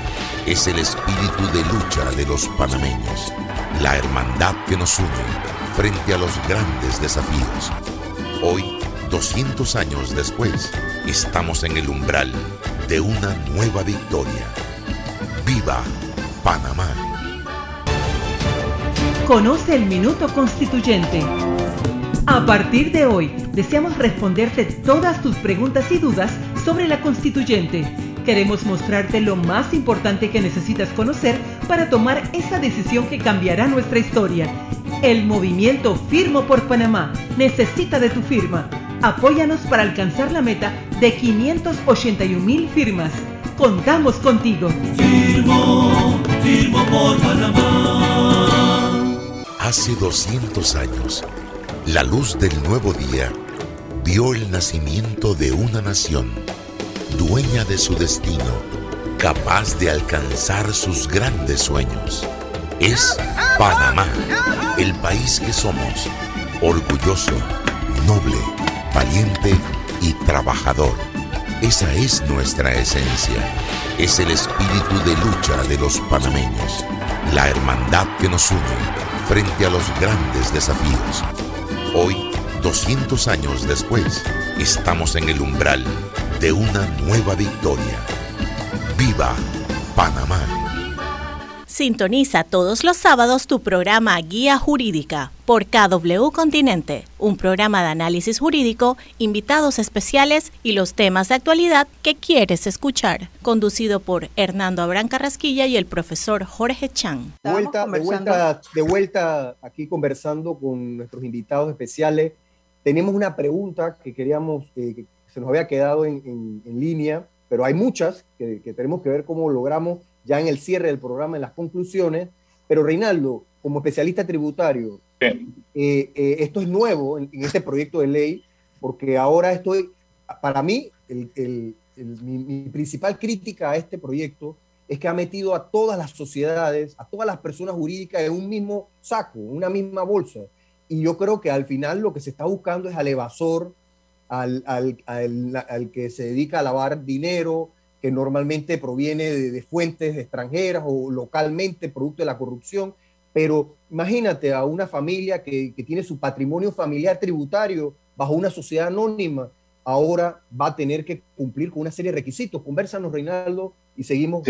Es el espíritu de lucha de los panameños, la hermandad que nos une frente a los grandes desafíos. Hoy, 200 años después, estamos en el umbral de una nueva victoria ¡Viva Panamá! Conoce el Minuto Constituyente. A partir de hoy, deseamos responderte todas tus preguntas y dudas sobre la constituyente. Queremos mostrarte lo más importante que necesitas conocer para tomar esa decisión que cambiará nuestra historia. El movimiento Firmo por Panamá necesita de tu firma. Apóyanos para alcanzar la meta de 581 mil firmas. Contamos contigo. Firmo, firmo por Panamá. Hace 200 años, la luz del nuevo día vio el nacimiento de una nación, dueña de su destino, capaz de alcanzar sus grandes sueños. Es Panamá, el país que somos, orgulloso, noble, valiente y trabajador Esa es nuestra esencia. Es el espíritu de lucha de los panameños. La hermandad que nos une frente a los grandes desafíos. Hoy, 200 años después, estamos en el umbral de una nueva victoria. ¡Viva Panamá! Sintoniza todos los sábados tu programa Guía Jurídica por KW Continente, un programa de análisis jurídico, invitados especiales y los temas de actualidad que quieres escuchar, conducido por Hernando Abrán Carrasquilla y el profesor Jorge Chan. De vuelta, de vuelta, aquí conversando con nuestros invitados especiales. Tenemos una pregunta que queríamos, eh, que se nos había quedado en, línea, pero hay muchas que, que tenemos que ver cómo logramos ya en el cierre del programa, en las conclusiones. Pero Reinaldo, como especialista tributario, eh, eh, esto es nuevo en, este proyecto de ley, porque ahora estoy, para mí, mi, principal crítica a este proyecto es que ha metido a todas las sociedades, a todas las personas jurídicas en un mismo saco, una misma bolsa. Y yo creo que al final lo que se está buscando es al evasor, al, que se dedica a lavar dinero, que normalmente proviene de, fuentes extranjeras o localmente, producto de la corrupción. Pero imagínate a una familia que, tiene su patrimonio familiar tributario bajo una sociedad anónima, ahora va a tener que cumplir con una serie de requisitos. Conversanos, Reinaldo, y seguimos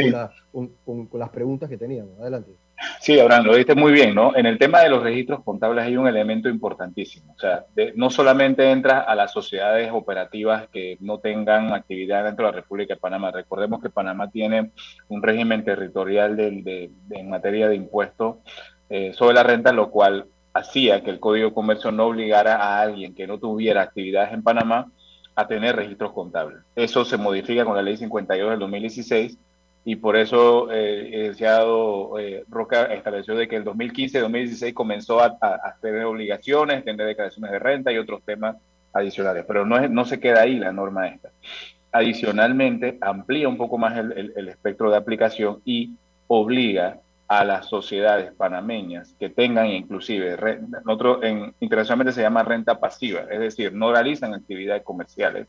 con, con las preguntas que teníamos. Adelante. Sí, Abraham, lo dijiste muy bien, ¿no? En el tema de los registros contables hay un elemento importantísimo. O sea, no solamente entra a las sociedades operativas que no tengan actividad dentro de la República de Panamá. Recordemos que Panamá tiene un régimen territorial de, en materia de impuestos eh, sobre la renta, lo cual hacía que el Código de Comercio no obligara a alguien que no tuviera actividades en Panamá a tener registros contables. Eso se modifica con la Ley 52 del 2016 y por eso eh, el licenciado eh, Roca estableció de que el 2015-2016 comenzó a, tener obligaciones, tener declaraciones de renta y otros temas adicionales, pero no, no se queda ahí la norma esta. Adicionalmente, amplía un poco más el, el, espectro de aplicación y obliga a las sociedades panameñas que tengan inclusive, nosotros en, internacionalmente se llama renta pasiva, es decir, no realizan actividades comerciales,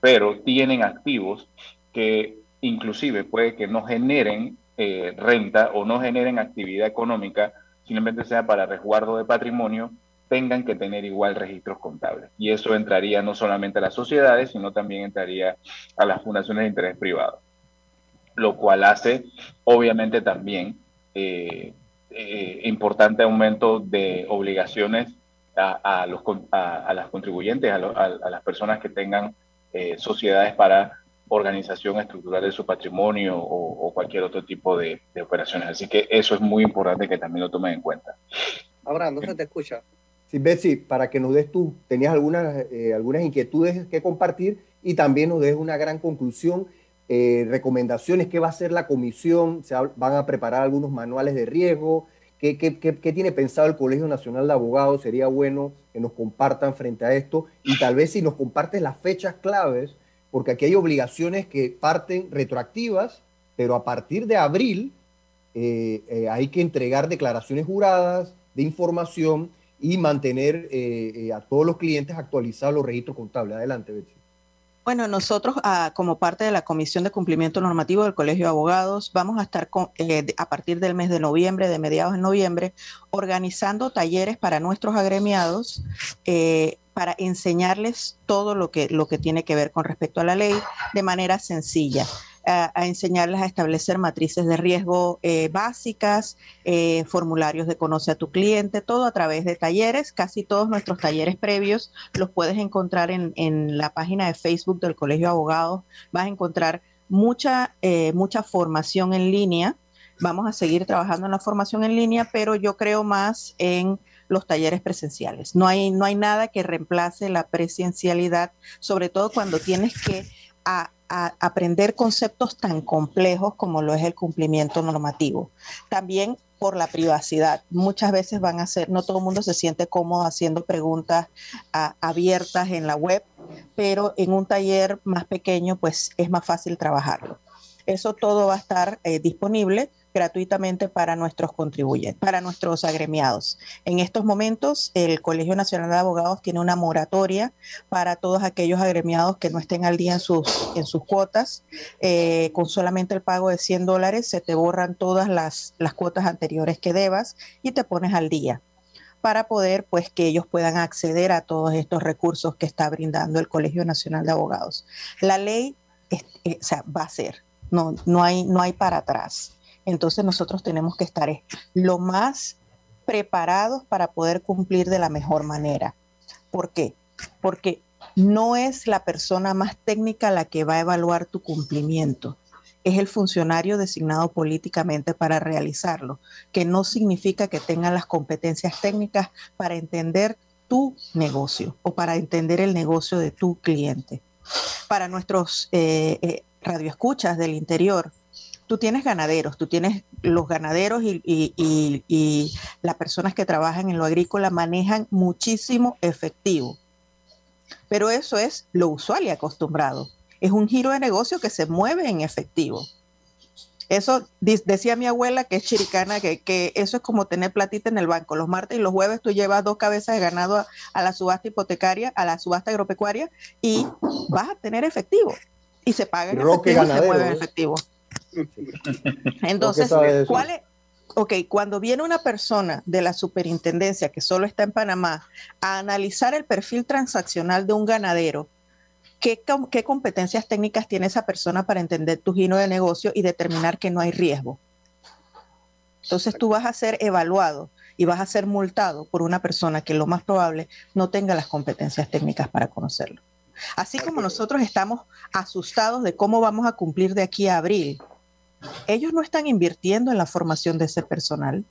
pero tienen activos que inclusive puede que no generen eh, renta o no generen actividad económica, simplemente sea para resguardo de patrimonio, tengan que tener igual registros contables. Y eso entraría no solamente a las sociedades, sino también entraría a las fundaciones de interés privado, lo cual hace obviamente también eh, eh, importante aumento de obligaciones a, los, a, las contribuyentes, a, las personas que tengan sociedades para organización estructural de su patrimonio o, cualquier otro tipo de, operaciones. Así que eso es muy importante que también lo tomen en cuenta. Ahora, no se te escucha. Sí, Betsy, para que nos des tú, tenías algunas, eh, algunas inquietudes que compartir y también nos des una gran conclusión, eh, recomendaciones, qué va a hacer la comisión, se van a preparar algunos manuales de riesgo, ¿Qué, tiene pensado el Colegio Nacional de Abogados? Sería bueno que nos compartan frente a esto y tal vez si nos compartes las fechas claves porque aquí hay obligaciones que parten retroactivas, pero a partir de abril eh, eh, hay que entregar declaraciones juradas de información y mantener a todos los clientes actualizados los registros contables. Adelante, Betsy. Bueno, nosotros ah, como parte de la Comisión de Cumplimiento Normativo del Colegio de Abogados vamos a estar a partir del mes de noviembre, de mediados de noviembre, organizando talleres para nuestros agremiados para enseñarles todo lo que, lo que tiene que ver con respecto a la ley de manera sencilla. A, enseñarles a establecer matrices de riesgo eh, básicas, eh, formularios de conoce a tu cliente, todo a través de talleres. Casi todos nuestros talleres previos los puedes encontrar en, en la página de Facebook del Colegio de Abogados. Vas a encontrar mucha, eh, mucha formación en línea. Vamos a seguir trabajando en la formación en línea, pero yo creo más en los talleres presenciales. No hay, no hay nada que reemplace la presencialidad, sobre todo cuando tienes que aprender conceptos tan complejos como lo es el cumplimiento normativo. También por la privacidad. Muchas veces van a ser, no todo el mundo se siente cómodo haciendo preguntas abiertas en la web, pero en un taller más pequeño pues es más fácil trabajarlo. Eso todo va a estar eh, disponible gratuitamente para nuestros contribuyentes, para nuestros agremiados. En estos momentos, el Colegio Nacional de Abogados tiene una moratoria para todos aquellos agremiados que no estén al día en sus, en sus cuotas. Eh, con solamente el pago de 100 dólares se te borran todas las, las cuotas anteriores que debas y te pones al día para poder pues que ellos puedan acceder a todos estos recursos que está brindando el Colegio Nacional de Abogados. La ley eh, va a ser, no, no, hay, no hay para atrás. Entonces nosotros tenemos que estar lo más preparados para poder cumplir de la mejor manera. ¿Por qué? Porque no es la persona más técnica la que va a evaluar tu cumplimiento, es el funcionario designado políticamente para realizarlo, que no significa que tenga las competencias técnicas para entender tu negocio o para entender el negocio de tu cliente. Para nuestros eh, eh, radioescuchas del interior, tú tienes ganaderos, tú tienes los ganaderos y, las personas que trabajan en lo agrícola manejan muchísimo efectivo. Pero eso es lo usual y acostumbrado. Es un giro de negocio que se mueve en efectivo. Eso decía mi abuela, que es chiricana, que, eso es como tener platita en el banco. Los martes y los jueves tú llevas dos cabezas de ganado a, la subasta hipotecaria, a la subasta agropecuaria y vas a tener efectivo. Y se paga en efectivo y se mueve en efectivo. (laughs) Entonces, ¿cuál es? Ok, cuando viene una persona de la superintendencia que solo está en Panamá a analizar el perfil transaccional de un ganadero, ¿qué, qué competencias técnicas tiene esa persona para entender tu gino de negocio y determinar que no hay riesgo? Entonces tú vas a ser evaluado y vas a ser multado por una persona que lo más probable no tenga las competencias técnicas para conocerlo. Así como nosotros estamos asustados de cómo vamos a cumplir de aquí a abril, ellos no están invirtiendo en la formación de ese personal.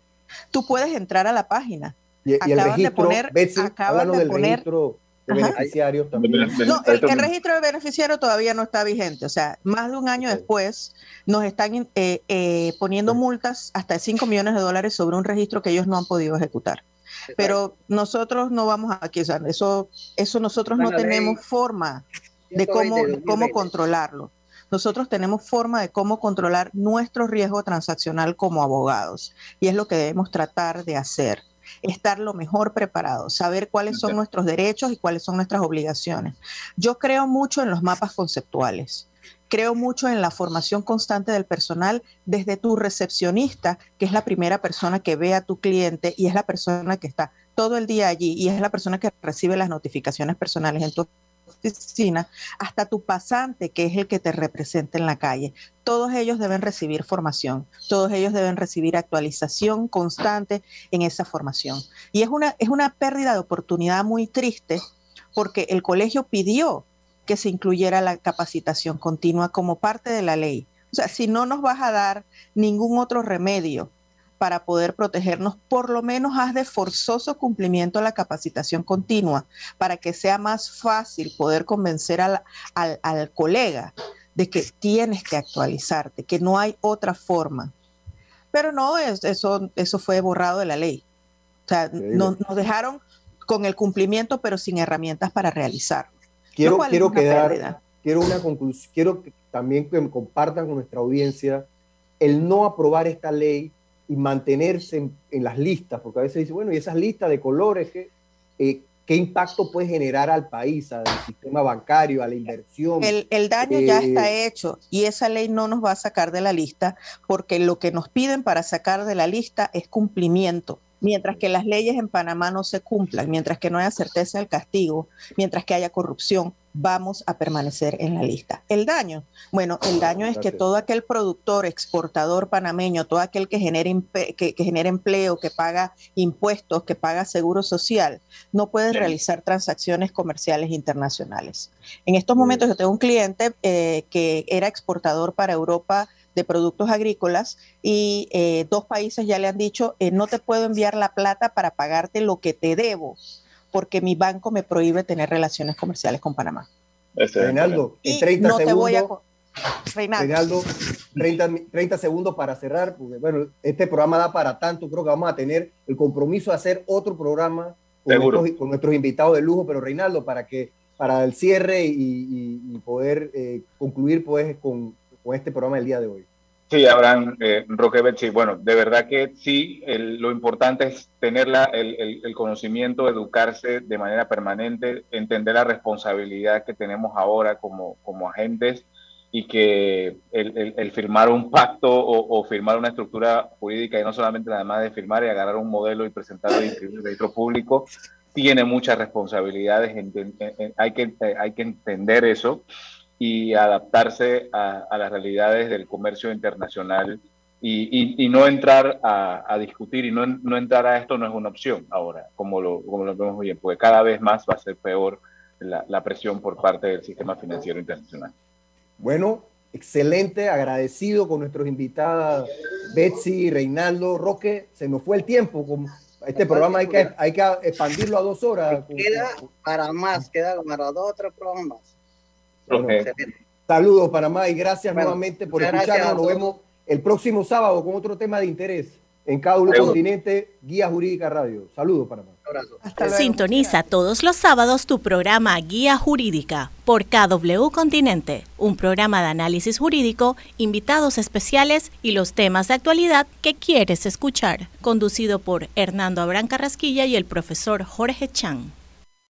Tú puedes entrar a la página. Y, acaban de poner, acaban de poner registro de beneficiarios también. No, el, registro de beneficiarios todavía no está vigente. O sea, más de un año después nos están eh, eh, poniendo multas hasta 5 millones de dólares sobre un registro que ellos no han podido ejecutar. Pero nosotros no vamos a aquí, eso, eso nosotros no tenemos forma de cómo, cómo controlarlo nosotros tenemos forma de cómo controlar nuestro riesgo transaccional como abogados y es lo que debemos tratar de hacer estar lo mejor preparado, saber cuáles son nuestros derechos y cuáles son nuestras obligaciones. Yo creo mucho en los mapas conceptuales. Creo mucho en la formación constante del personal desde tu recepcionista, que es la primera persona que ve a tu cliente y es la persona que está todo el día allí y es la persona que recibe las notificaciones personales en tu oficina hasta tu pasante, que es el que te representa en la calle. Todos ellos deben recibir formación, todos ellos deben recibir actualización constante en esa formación. Y es una, es una pérdida de oportunidad muy triste porque el colegio pidió que se incluyera la capacitación continua como parte de la ley. O sea, si no nos vas a dar ningún otro remedio para poder protegernos, por lo menos haz de forzoso cumplimiento la capacitación continua para que sea más fácil poder convencer al, al, colega de que tienes que actualizarte, que no hay otra forma. Pero no, eso, eso fue borrado de la ley. O sea, nos, dejaron con el cumplimiento, pero sin herramientas para realizar. Quiero, quiero quedar, quiero una conclusión, quiero que también que compartan con nuestra audiencia el no aprobar esta ley y mantenerse en, las listas, porque a veces dice, bueno, y esas listas de colores, ¿qué, eh, ¿qué impacto puede generar al país, al sistema bancario, a la inversión? El, el daño ya eh, está hecho y esa ley no nos va a sacar de la lista porque lo que nos piden para sacar de la lista es cumplimiento. Mientras que las leyes en Panamá no se cumplan, mientras que no haya certeza del castigo, mientras que haya corrupción, vamos a permanecer en la lista. El daño, bueno, el daño es que todo aquel productor, exportador panameño, todo aquel que genere, que, genera empleo, que paga impuestos, que paga seguro social, no puede realizar transacciones comerciales internacionales. En estos momentos yo tengo un cliente eh, que era exportador para Europa de productos agrícolas y eh, dos países ya le han dicho, eh, no te puedo enviar la plata para pagarte lo que te debo porque mi banco me prohíbe tener relaciones comerciales con Panamá. Reinaldo, en 30 segundos. Reinaldo, 30, segundos para cerrar, porque bueno, este programa da para tanto, creo que vamos a tener el compromiso de hacer otro programa con, nuestros, invitados de lujo, pero Reinaldo, para que para el cierre y, poder eh, concluir pues con, con este programa del día de hoy. Sí, Abraham eh, bueno, de verdad que sí, lo importante es tener el, conocimiento, educarse de manera permanente, entender la responsabilidad que tenemos ahora como, agentes y que el, firmar un pacto o, firmar una estructura jurídica y no solamente nada más de firmar y agarrar un modelo y presentarlo en el registro público, tiene muchas responsabilidades, hay, que, hay que entender eso y adaptarse a, las realidades del comercio internacional y, no entrar a, discutir y no, no, entrar a esto no es una opción ahora, como lo, como lo vemos bien, porque cada vez más va a ser peor la, presión por parte del sistema financiero internacional. Bueno, excelente, agradecido con nuestros invitadas Betsy, Reinaldo, Roque, se nos fue el tiempo, este programa hay que, hay que expandirlo a dos horas. Queda para más, queda para dos o tres programas saludos Panamá y gracias nuevamente por escucharnos. Nos vemos el próximo sábado con otro tema de interés en Cádulo Continente, Guía Jurídica Radio. Saludos Panamá. Sintoniza todos los sábados tu programa Guía Jurídica por KW Continente, un programa de análisis jurídico, invitados especiales y los temas de actualidad que quieres escuchar, conducido por Hernando Abrán Carrasquilla y el profesor Jorge Chang.